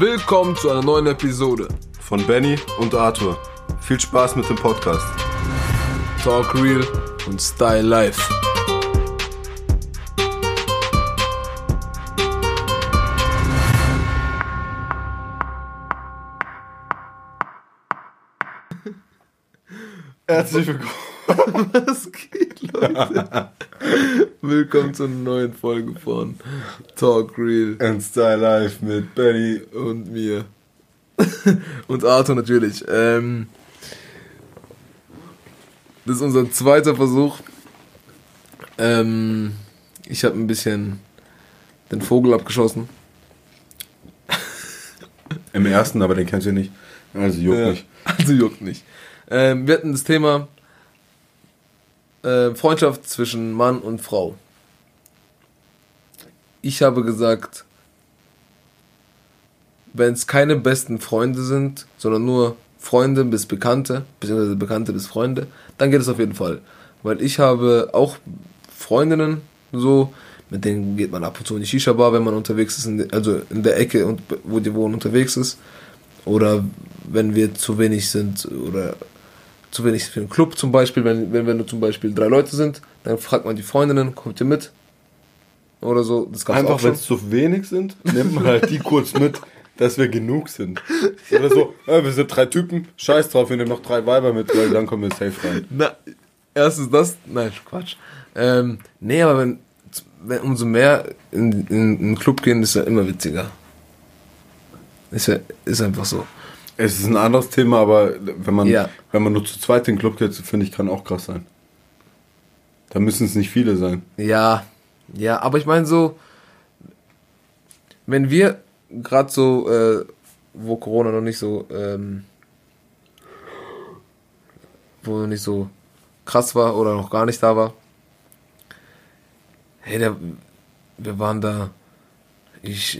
Willkommen zu einer neuen Episode von Benny und Arthur. Viel Spaß mit dem Podcast. Talk Real und Style Life. Herzlich willkommen. Was geht, Leute? Willkommen zu einer neuen Folge von Talk Real And Style Life mit Benny. und mir. und Arthur natürlich. Ähm, das ist unser zweiter Versuch. Ähm, ich habe ein bisschen den Vogel abgeschossen. Im ersten, aber den kennst du nicht. Also juckt Ja, nicht. Also juckt nicht. Ähm, wir hatten das Thema äh, Freundschaft zwischen Mann und Frau. Ich habe gesagt, wenn es keine besten Freunde sind, sondern nur Freunde bis Bekannte, beziehungsweise Bekannte bis Freunde, dann geht es auf jeden Fall. Weil ich habe auch Freundinnen, so, mit denen geht man ab und zu in die Shisha-Bar, wenn man unterwegs ist, in de, also in der Ecke, und, wo die wohnen, unterwegs ist. Oder wenn wir zu wenig sind oder zu wenig für einen Club zum Beispiel, wenn, wenn wir nur zum Beispiel drei Leute sind, dann fragt man die Freundinnen, kommt ihr mit? Oder so. Das gab's auch Einfach, wenn es zu wenig sind, nimmt man halt die kurz mit, dass wir genug sind. Oder so, äh, wir sind drei Typen, scheiß drauf, wir nehmen noch drei Weiber mit, weil dann kommen wir safe rein. Na, erstens das, nein, Quatsch. Ähm, nee, aber wenn, wenn umso mehr in, in, in den Club gehen, ist ja immer witziger. Ist ja, ist einfach so. Es ist ein anderes Thema, aber wenn man, Ja. wenn man nur zu zweit in den Club geht, finde ich, kann auch krass sein. Da müssen es nicht viele sein. Ja, ja, aber ich meine so, wenn wir gerade so, äh, wo Corona noch nicht so, ähm, wo noch nicht so krass war oder noch gar nicht da war, hey, der, wir waren da, ich,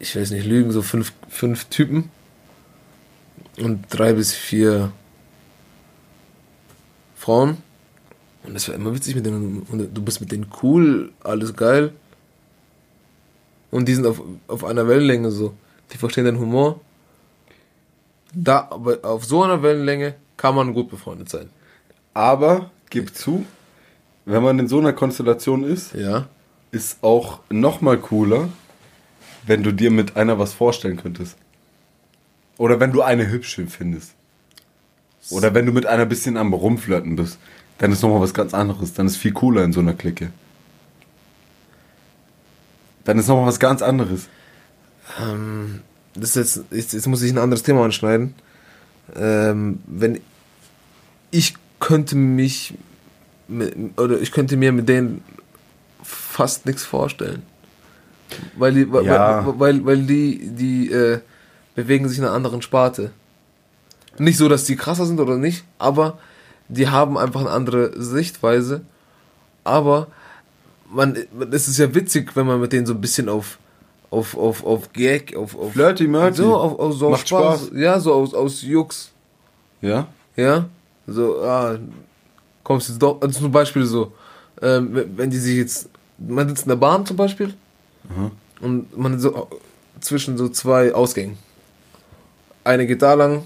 ich will jetzt nicht lügen, so fünf, fünf Typen und drei bis vier Frauen. Und das war immer witzig mit denen. Und du bist mit denen cool, alles geil. Und die sind auf, auf einer Wellenlänge so. Die verstehen den Humor. Da, aber auf so einer Wellenlänge kann man gut befreundet sein. Aber, gib zu, wenn man in so einer Konstellation ist, Ja. ist auch noch mal cooler, wenn du dir mit einer was vorstellen könntest. Oder wenn du eine hübsch findest. Oder wenn du mit einer bisschen am Rumflirten bist. Dann ist noch mal was ganz anderes. Dann ist viel cooler in so einer Clique. Dann ist noch mal was ganz anderes. Ähm, das ist jetzt, jetzt, jetzt muss ich ein anderes Thema anschneiden. Ähm, wenn ich könnte mich mit, oder ich könnte mir mit denen fast nichts vorstellen. Weil die, weil, Ja. weil, weil, weil die, die äh, bewegen sich in einer anderen Sparte. Nicht so, dass die krasser sind oder nicht, aber die haben einfach eine andere Sichtweise. Aber man, es ist ja witzig, wenn man mit denen so ein bisschen auf, auf, auf, auf Gag, auf, auf Flirty, Murty. so, auf, auf, so Macht Spaß. Spaß. Ja, so aus, aus Jux. Ja? Ja, so, ah, kommst jetzt doch, also zum Beispiel so, ähm, wenn wenn die sich jetzt, man sitzt in der Bahn zum Beispiel und man ist so zwischen so zwei Ausgängen. Eine geht da lang,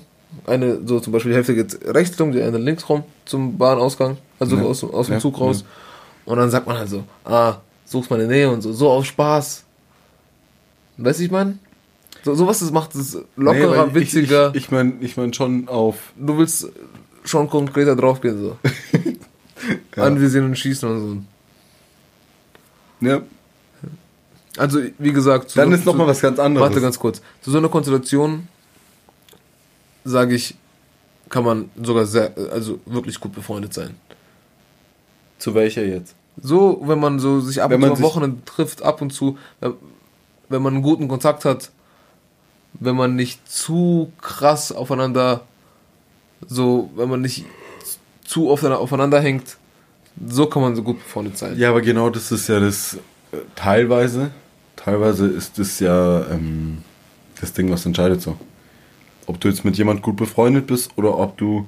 eine so zum Beispiel die Hälfte geht rechts rum, die andere links rum zum Bahnausgang, also Ja. aus, aus dem Ja, Zug raus. Und dann sagt man halt so, ah, suchst meine Nähe und so, so aus Spaß. Weißt du, ich meine? So, sowas das macht es lockerer, Nee, witziger. Ich, ich, ich meine ich mein schon auf. du willst schon konkreter draufgehen, so. Anvisieren und schießen und so. Ja. Also, wie gesagt, zu Dann so, ist noch mal was ganz anderes. Warte ganz kurz. Zu so einer Konstellation, sage ich, kann man sogar sehr, also wirklich gut befreundet sein. Zu welcher jetzt? So, wenn man so sich ab Wenn und zu am Wochenende trifft, ab und zu, wenn- wenn man einen guten Kontakt hat, wenn man nicht zu krass aufeinander, so, wenn man nicht zu oft aufeinander hängt, so kann man so gut befreundet sein. Ja, aber genau das ist ja das äh, teilweise. Teilweise ist das ja ähm, das Ding, was entscheidet so. Ob du jetzt mit jemand gut befreundet bist oder ob du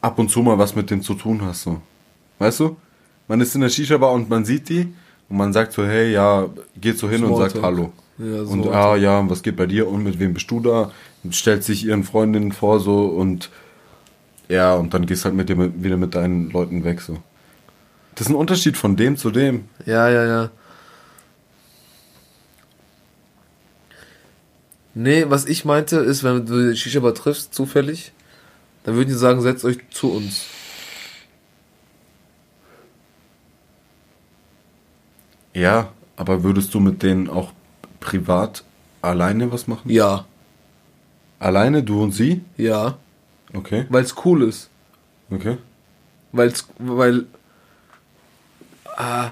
ab und zu mal was mit denen zu tun hast. So. Weißt du? Man ist in der Shisha-Bar und man sieht die und man sagt so, hey, ja, geht so hin und sagt. Hallo. Ja, so. Und ah ja, was geht bei dir und mit wem bist du da? Und stellt sich ihren Freundinnen vor so und ja, und dann gehst halt mit dir mit, wieder mit deinen Leuten weg so. Das ist ein Unterschied von dem zu dem. Ja, ja, ja. Nee, was ich meinte, ist, wenn du die Shisha-Bar triffst, zufällig, dann würden die sagen, setzt euch zu uns. Ja, aber würdest du mit denen auch privat alleine was machen? Ja, Alleine, du und sie? ja, Okay, weil es cool ist. okay. Weil's, weil. Ah,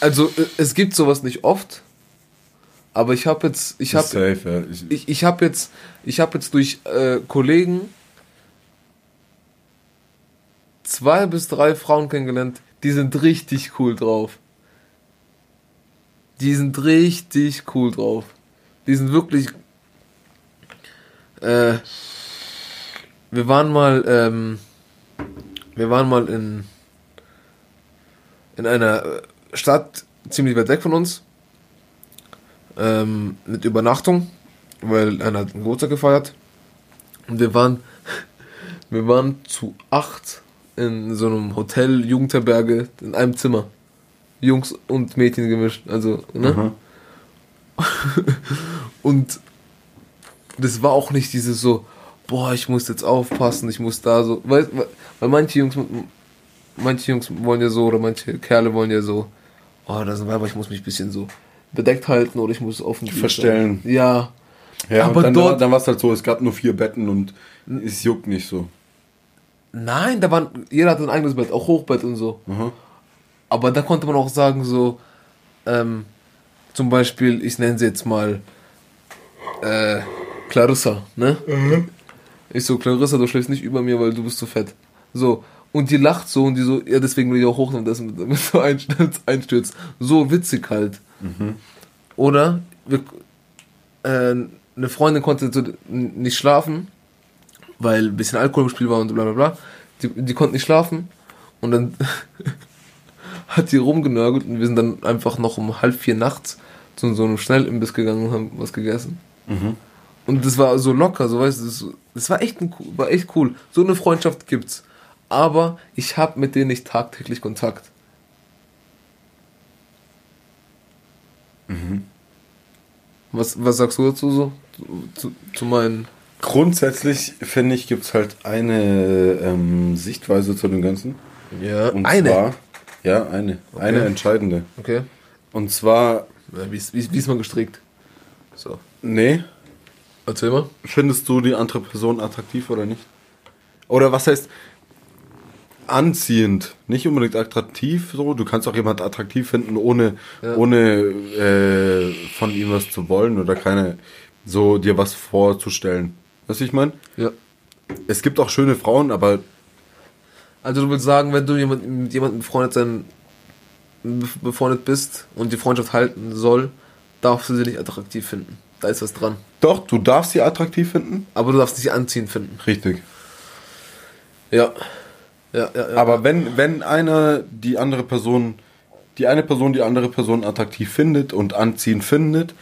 also, äh, es gibt sowas nicht oft. Aber ich habe jetzt. Ich habe ja. Ich, ich, ich habe jetzt, ich habe jetzt durch äh, Kollegen zwei bis drei Frauen kennengelernt, die sind richtig cool drauf. Die sind richtig cool drauf. Die sind wirklich. Äh, wir waren mal, ähm, wir waren mal in in einer äh, Stadt ziemlich weit weg von uns ähm, mit Übernachtung, weil einer hat einen Geburtstag gefeiert. Und wir waren, wir waren zu acht in so einem Hotel, Jugendherberge, in einem Zimmer. Jungs und Mädchen gemischt, also, ne? Aha. Und das war auch nicht dieses so, boah, ich muss jetzt aufpassen, ich muss da so, weil, weil manche Jungs, manche Jungs wollen ja so, oder manche Kerle wollen ja so, oh, da sind Weiber, ich muss mich ein bisschen so bedeckt halten oder ich muss offen Verstellen. Ja. Ja, Aber dann, dort- dann war es halt so, es gab nur vier Betten und es juckt nicht so. Nein, da waren, jeder hatte ein eigenes Bett, auch Hochbett und so. Aha. Aber da konnte man auch sagen, so, ähm, zum Beispiel, ich nenne sie jetzt mal, äh, Clarissa, ne? Ich so, Clarissa, du schläfst nicht über mir, weil du bist zu fett. So. Und die lacht so und die so, ja, deswegen will ich auch hochnehmen, dass mit, damit du einstürzt, einstürzt. So witzig halt. Oder, wir, äh, eine Freundin konnte so nicht schlafen, weil ein bisschen Alkohol im Spiel war und bla bla bla. Die, die konnte nicht schlafen. Und dann hat die rumgenörgelt und wir sind dann einfach noch um halb vier nachts zu so einem Schnellimbiss gegangen und haben was gegessen. Und das war so locker, so weißt du, das, das war echt, ein, cool- war echt cool. So eine Freundschaft gibt's. Aber ich habe mit denen nicht tagtäglich Kontakt. Was, was sagst du dazu so? Zu, zu, meinen. Grundsätzlich finde ich, gibt es halt eine ähm, Sichtweise zu dem Ganzen. Ja, Und eine. zwar, ja, eine. Eine entscheidende. okay. Und zwar, Ja, wie, ist, wie, ist- wie ist man gestrickt? So. nee, Erzähl mal. findest du die andere Person attraktiv oder nicht? Oder was heißt anziehend? Nicht unbedingt attraktiv, so. Du kannst auch jemand attraktiv finden, ohne, Ja. ohne äh, von ihm was zu wollen oder keine, so dir was vorzustellen. Weißt du, ich meine? Ja. Es gibt auch schöne Frauen, aber Also du willst sagen, wenn du jemand, mit jemandem befreundet sein, bef- befreundet bist und die Freundschaft halten soll, darfst du sie nicht attraktiv finden. Da ist was dran. doch, du darfst sie attraktiv finden. Aber du darfst sie anziehen finden. Richtig. Ja. Ja, ja, ja. Aber wenn, wenn einer die andere Person, die eine Person die andere Person attraktiv findet und anziehend findet,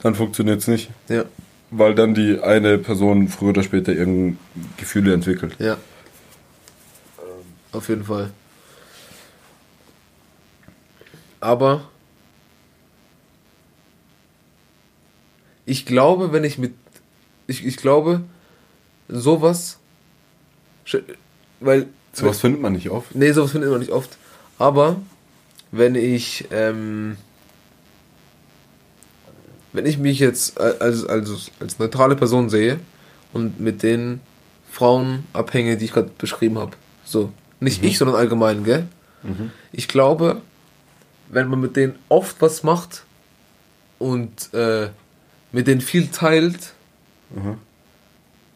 dann funktioniert es nicht. ja, Weil dann die eine Person früher oder später irgendein Gefühle entwickelt. ja. Auf jeden Fall. Aber ich glaube, wenn ich mit ich, ich glaube sowas weil Sowas findet man nicht oft. Nee, sowas findet man nicht oft. Aber wenn ich, ähm, wenn ich mich jetzt als, als, als neutrale Person sehe und mit den Frauen abhänge, die ich gerade beschrieben habe, so, nicht ich, sondern allgemein, gell? Ich glaube, wenn man mit denen oft was macht und äh, mit denen viel teilt, Mhm.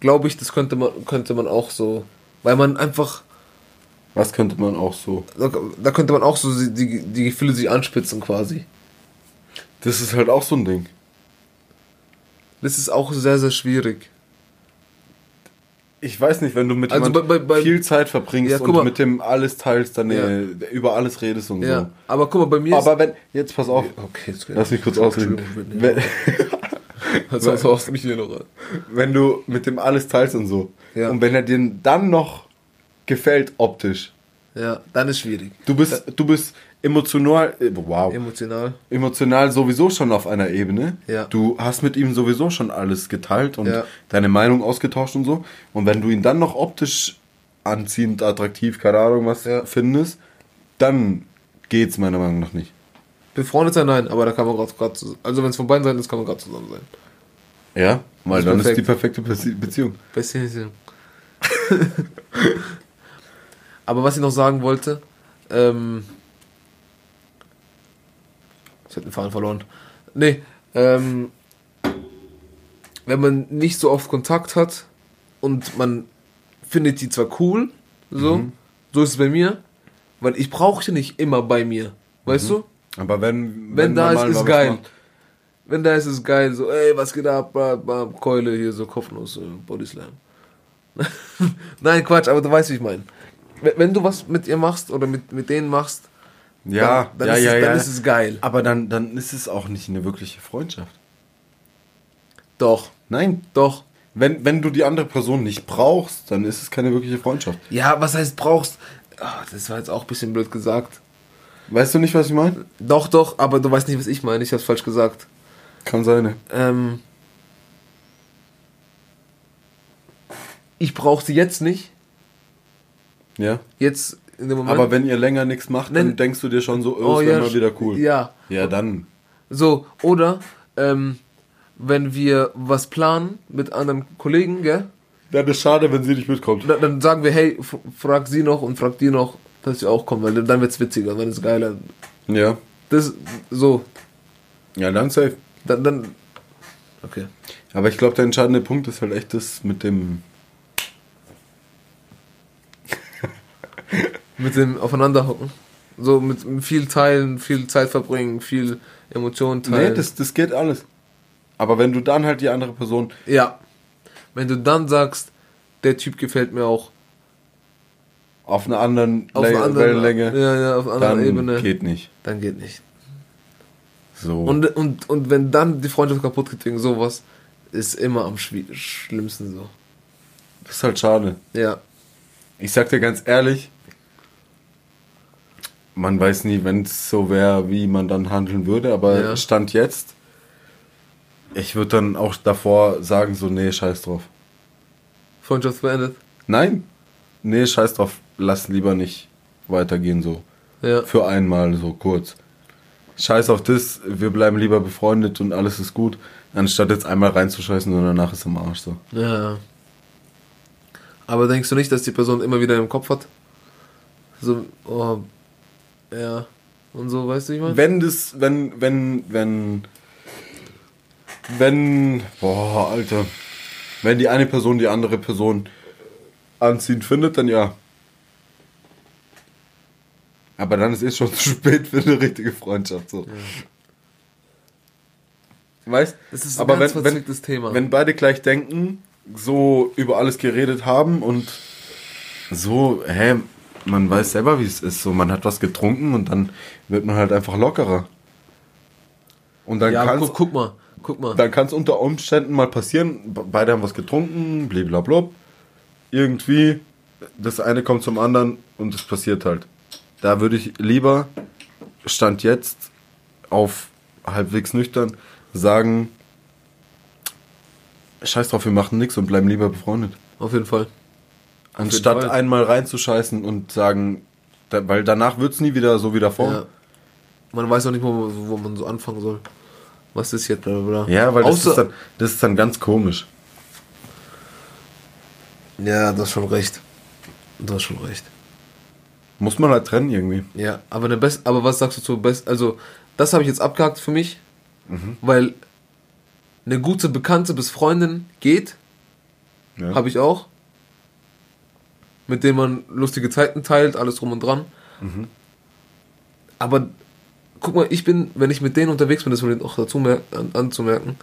glaube ich, das könnte man, könnte man auch so, weil man einfach Was könnte man auch so? da, da könnte man auch so die, die Gefühle sich anspitzen quasi. Das ist halt auch so ein Ding. Das ist auch sehr, sehr schwierig. Ich weiß nicht, wenn du mit Also jemandem bei- bei- viel Zeit verbringst Ja, und mal. mit dem alles teilst, dann Ja. äh, über alles redest und Ja, so. aber guck mal, bei mir Aber wenn, jetzt pass auf, Okay, jetzt lass mich kurz ausreden. Wenn, Also, du mich hier noch an. Wenn du mit dem alles teilst und so. Und wenn er dir dann noch gefällt optisch. Ja, dann ist schwierig. Du bist, du bist emotional, äh, wow, Emotional. emotional sowieso schon auf einer Ebene. Ja. Du hast mit ihm sowieso schon alles geteilt und Ja. deine Meinung ausgetauscht und so. Und wenn du ihn dann noch optisch anziehend, attraktiv, keine Ahnung was Ja. findest, dann geht's meiner Meinung nach nicht. Befreundet sein, nein, aber da kann man gerade zusammen. Also, wenn es von beiden Seiten ist, kann man gerade zusammen sein. Ja, weil ist dann perfekt. ist die perfekte Bezie- Beziehung. Aber was ich noch sagen wollte, ähm, ich habe den Faden verloren. Nee, ähm, wenn man nicht so oft Kontakt hat und man findet die zwar cool, so, so ist es bei mir, weil ich brauche die nicht immer bei mir, weißt du? Aber wenn, Wenn, da man ist, ist geil. Wenn da ist, ist geil. So, ey, was geht ab? Bam, bam, Keule hier, so Kopfnuss, äh, Bodyslam. Nein, Quatsch, aber du weißt, wie ich meine. Wenn, du was mit ihr machst oder mit, mit denen machst, Ja, dann, dann, ja, ist, ja, es, ja. dann ist es geil. Aber dann, dann ist es auch nicht eine wirkliche Freundschaft. Doch, Nein. doch. Wenn, wenn du die andere Person nicht brauchst, dann ist es keine wirkliche Freundschaft. Ja, was heißt brauchst? Ah, das war jetzt auch ein bisschen blöd gesagt. Weißt du nicht, was ich meine? Doch, doch, aber du weißt nicht, was ich meine. Ich hab's falsch gesagt. Kann sein. ne? Ähm, ich brauche sie jetzt nicht. Ja. Jetzt in dem Moment. Aber wenn ihr länger nichts macht, dann Nenn- denkst du dir schon so, oh, es wäre mal wieder cool. Ja, Ja, dann. So, oder ähm, wenn wir was planen mit anderen Kollegen, gell, Dann ist schade, wenn sie nicht mitkommt. dann, dann sagen wir, hey, frag sie noch und frag die noch, dass sie auch kommen, weil dann wird's witziger, dann ist geiler. Ja. Das, so, Ja, dann safe. dann, dann, okay. Aber ich glaube, der entscheidende Punkt ist halt echt das mit dem. Mit dem Aufeinanderhocken. So, mit viel teilen, viel Zeit verbringen, viel Emotionen teilen. Nee, das, das geht alles. Aber wenn du dann halt die andere Person. ja. Wenn du dann sagst, der Typ gefällt mir auch auf einer anderen, auf einer anderen, Wellenlänge, ja, ja, auf einer anderen Ebene, geht nicht. dann geht nicht. So. Und, und, und wenn dann die Freundschaft kaputt geht wegen sowas, ist immer am schlimmsten so. das ist halt schade. Ja. Ich sag dir ganz ehrlich, man weiß nie, wenn es so wäre, wie man dann handeln würde, aber Ja. Stand jetzt, ich würde dann auch davor sagen, so, nee, scheiß drauf. Freundschaft beendet. Nein, nee, scheiß drauf, lass lieber nicht weitergehen, so. Ja. Für einmal, so kurz. Scheiß auf das, wir bleiben lieber befreundet und alles ist gut, anstatt jetzt einmal reinzuscheißen und danach ist am Arsch, so. Ja. Aber denkst du nicht, dass die Person immer wieder im Kopf hat? So, oh, ja. Und so, weißt du, ich meine? Wenn das, wenn, wenn, wenn, wenn, boah, Alter, wenn die eine Person die andere Person anziehend findet, dann ja. Aber dann ist es schon zu spät für eine richtige Freundschaft, so. Weißt? Das ist aber wenn, wenn, Thema. wenn beide gleich denken, so über alles geredet haben und so, hä, man weiß selber, wie es ist. So, man hat was getrunken und dann wird man halt einfach lockerer. Und dann ja, kann guck, guck mal, guck mal. dann kann es unter Umständen mal passieren, be- beide haben was getrunken, blablabla. Irgendwie, das eine kommt zum anderen und es passiert halt. Da würde ich lieber, Stand jetzt, auf halbwegs nüchtern, sagen, scheiß drauf, wir machen nichts und bleiben lieber befreundet. Auf jeden Fall. Anstatt einmal reinzuscheißen und sagen, da, weil danach wird es nie wieder so wie davor. Ja. Man weiß auch nicht, wo, wo man so anfangen soll. Was ist jetzt, bla. Ja, weil das ist, dann, das ist dann ganz komisch. Ja, du hast schon recht. Du hast schon recht. Muss man halt trennen irgendwie. Ja, aber eine Best aber was sagst du zur Best also das habe ich jetzt abgehakt für mich, weil eine gute Bekannte bis Freundin geht, Ja. habe ich auch, mit denen man lustige Zeiten teilt, alles drum und dran. Aber guck mal, ich bin, wenn ich mit denen unterwegs bin, das will ich auch dazu an, anzumerken,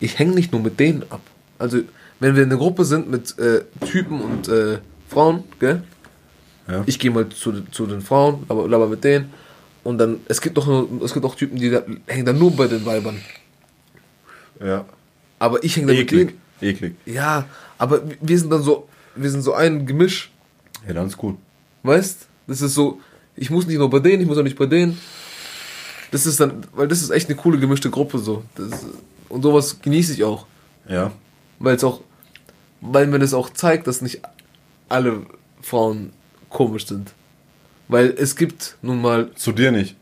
ich hänge nicht nur mit denen ab. Also wenn wir in einer Gruppe sind mit äh, Typen und äh, Frauen, gell? Ja. Ich gehe mal zu, zu den Frauen, aber laber mit denen. Und dann, es gibt doch nur, es gibt auch Typen, die da, hängen dann nur bei den Weibern. Ja. Aber ich hänge da mit Eklig. denen. Eklig. Ja, aber wir sind dann so, wir sind so ein Gemisch, Ja, dann ist gut. weißt? Das ist so, ich muss nicht nur bei denen, ich muss auch nicht bei denen. Das ist dann, weil das ist echt eine coole gemischte Gruppe so. Das, und sowas genieße ich auch. Ja. Weil es auch, weil mir das auch zeigt, dass nicht alle Frauen komisch sind. Weil es gibt nun mal, Zu dir nicht.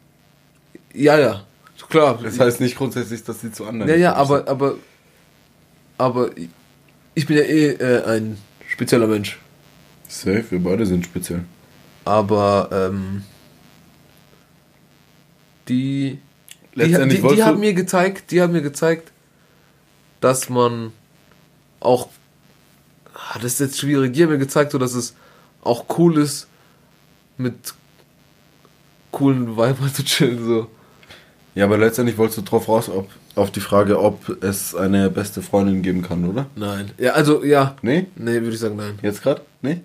ja, ja, klar. Das heißt nicht grundsätzlich, dass sie zu anderen ja, ja, aber, aber, aber ich bin ja eh äh, ein spezieller Mensch. Safe, wir beide sind speziell. Aber ähm, die, die, Letztendlich die, die, du- haben mir gezeigt, die haben mir gezeigt, dass man auch, ah, das ist jetzt schwierig, die haben mir gezeigt, so dass es auch cool ist, mit coolen Weibern zu chillen, so. Ja, aber letztendlich wolltest du drauf raus, ob, auf die Frage, ob es eine beste Freundin geben kann, oder? Nein. Ja, also, ja. Nee? Nee, würde ich sagen, nein. Jetzt gerade? Nee?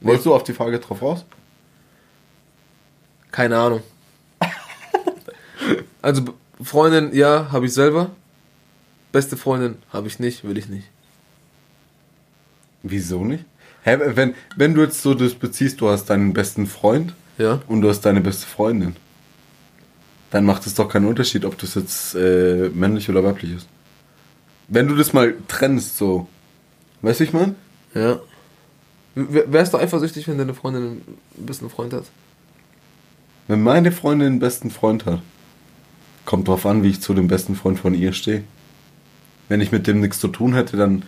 Wolltest du auf die Frage drauf raus? Keine Ahnung. also, Freundin, ja, habe ich selber. Beste Freundin habe ich nicht, will ich nicht. Wieso nicht? Hä, wenn, wenn du jetzt so das beziehst, du hast deinen besten Freund Ja? und du hast deine beste Freundin, dann macht es doch keinen Unterschied, ob das jetzt äh, männlich oder weiblich ist. Wenn du das mal trennst, so. Weißt du, ich mein? Ja. Wärst du eifersüchtig, wenn deine Freundin einen besten Freund hat? Wenn meine Freundin einen besten Freund hat, kommt drauf an, wie ich zu dem besten Freund von ihr stehe. Wenn ich mit dem nichts zu tun hätte, dann.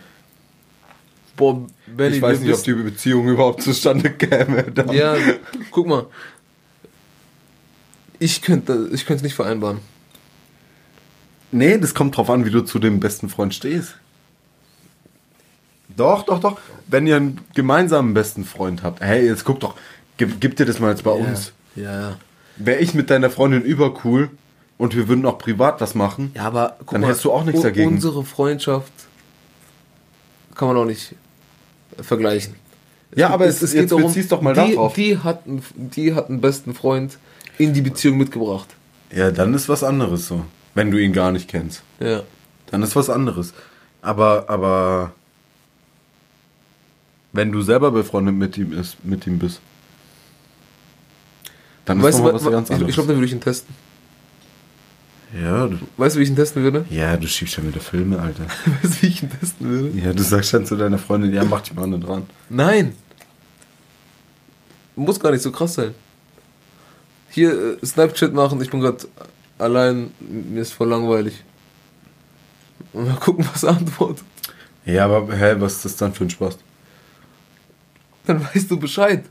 Boah, Benny, ich weiß nicht, ob die Beziehung überhaupt zustande käme. Dann. Ja, guck mal. Ich könnte ich könnte nicht vereinbaren. Nee, das kommt drauf an, wie du zu dem besten Freund stehst. Doch, doch, doch. Wenn ihr einen gemeinsamen besten Freund habt, hey, jetzt guck doch, gib, gib dir das mal jetzt bei uns. Ja, ja. Wäre ich mit deiner Freundin übercool und wir würden auch privat was machen, Ja, aber Dann hättest du auch nichts dagegen. Unsere Freundschaft kann man auch nicht vergleichen. Ja, aber es- jetzt bezieh's doch mal die, darauf. Die hat, einen, die hat einen besten Freund in die Beziehung mitgebracht. ja, dann ist was anderes so. Wenn du ihn gar nicht kennst. Ja. Dann ist was anderes. Aber, aber wenn du selber befreundet mit ihm ist, mit ihm bist, dann ist Weißt du, noch wa- was wa- ganz anderes. ich glaube, dann würde ich ihn testen. ja, du, Weißt du, wie ich ihn testen würde? ja, du schiebst schon wieder Filme, Alter. Weißt du, wie ich ihn testen würde? Ja, du sagst dann zu deiner Freundin, ja, mach dich mal nicht dran. Nein. Muss gar nicht so krass sein. Hier äh, Snapchat machen, ich bin gerade allein, mir ist voll langweilig. Und mal gucken, was er antwortet. Ja, aber hä, was ist das dann für ein Spaß? Dann weißt du Bescheid.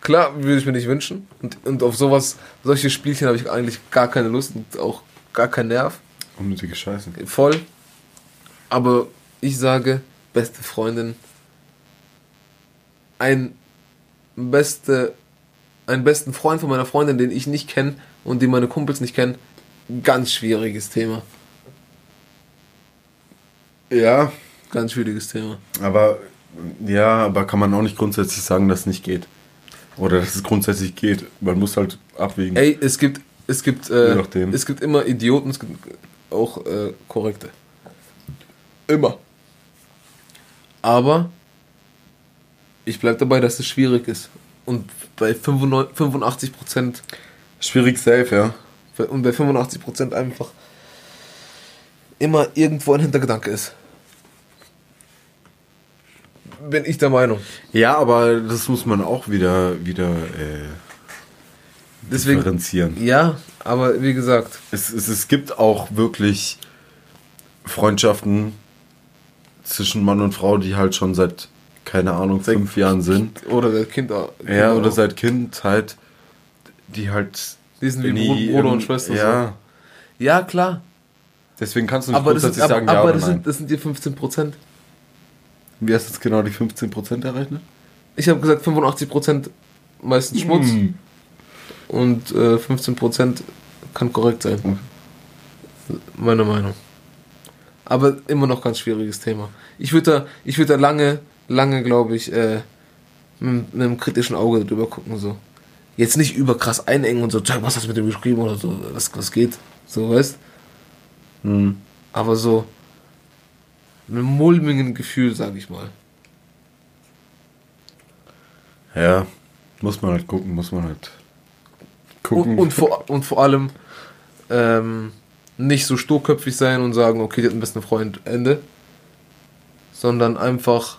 Klar, würde ich mir nicht wünschen. Und, und auf sowas, solche Spielchen habe ich eigentlich gar keine Lust und auch gar keinen Nerv. Unnötige Scheiße. Voll. Aber ich sage, beste Freundin. Ein beste, einen besten Freund von meiner Freundin, den ich nicht kenne und den meine Kumpels nicht kennen. Ganz schwieriges Thema. Ja, Ganz schwieriges Thema. aber ja, aber kann man auch nicht grundsätzlich sagen, dass es nicht geht. Oder dass es grundsätzlich geht. Man muss halt abwägen. Ey, es gibt, es gibt, äh, es gibt immer Idioten, es gibt auch äh, korrekte. Immer. Aber ich bleib dabei, dass es schwierig ist. Und bei 95 85 Prozent Schwierig safe, ja. und bei 85 Prozent einfach immer irgendwo ein Hintergedanke ist. Bin ich der Meinung. Ja, aber das muss man auch wieder, wieder äh, Deswegen, differenzieren. ja, aber wie gesagt, Es, es, es gibt auch wirklich Freundschaften zwischen Mann und Frau, die halt schon seit, keine Ahnung, fünf Jahren sind. oder der Kind, Ja, oder seit Kindheit, die halt. Die sind wie Bruder und Schwester, Ja. Ja, klar. Deswegen kannst du nicht Aber, das, sind, grundsätzlich aber, sagen, ja aber das, sind, das sind die 15 Prozent. Wie hast du jetzt genau die 15% errechnet? Ich habe gesagt 85 Prozent meistens Schmutz Hm. und äh, 15 Prozent kann korrekt sein. Okay. Meine Meinung. Aber immer noch ganz schwieriges Thema. Ich würde da, ich würde da lange, lange, glaube ich, äh, mit, mit einem kritischen Auge drüber gucken so. Jetzt nicht überkrass einengen und so, "Tja, was hast du mit dem geschrieben oder so, was, was geht, so weißt. Hm. Aber so, einem mulmigen Gefühl, sag ich mal. Ja, muss man halt gucken, muss man halt gucken. Und, und, vor, und vor allem ähm, nicht so sturköpfig sein und sagen, okay, die hat einen besten Freund, Ende. Sondern einfach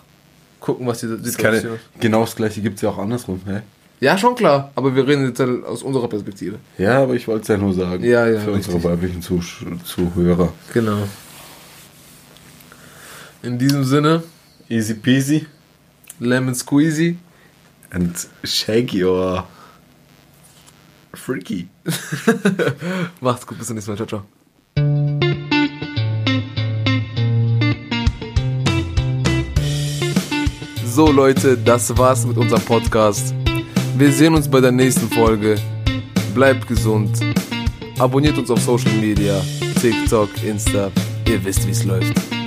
gucken, was die ist Situation keine, ist. genau das gleiche gibt es ja auch andersrum. Hä? Ja, schon klar, aber wir reden jetzt halt aus unserer Perspektive. Ja, aber ich wollte es ja nur sagen. Ja, ja, Für unsere richtig. weiblichen Zusch Zuhörer. Genau. In diesem Sinne, Easy peasy Lemon Squeezy. and shake your freaky. Macht's gut, bis zum nächsten Mal. Ciao, ciao. So Leute, das war's mit unserem Podcast. Wir sehen uns bei der nächsten Folge. Bleibt gesund. Abonniert uns auf Social Media, TikTok, Insta. Ihr wisst, wie's läuft.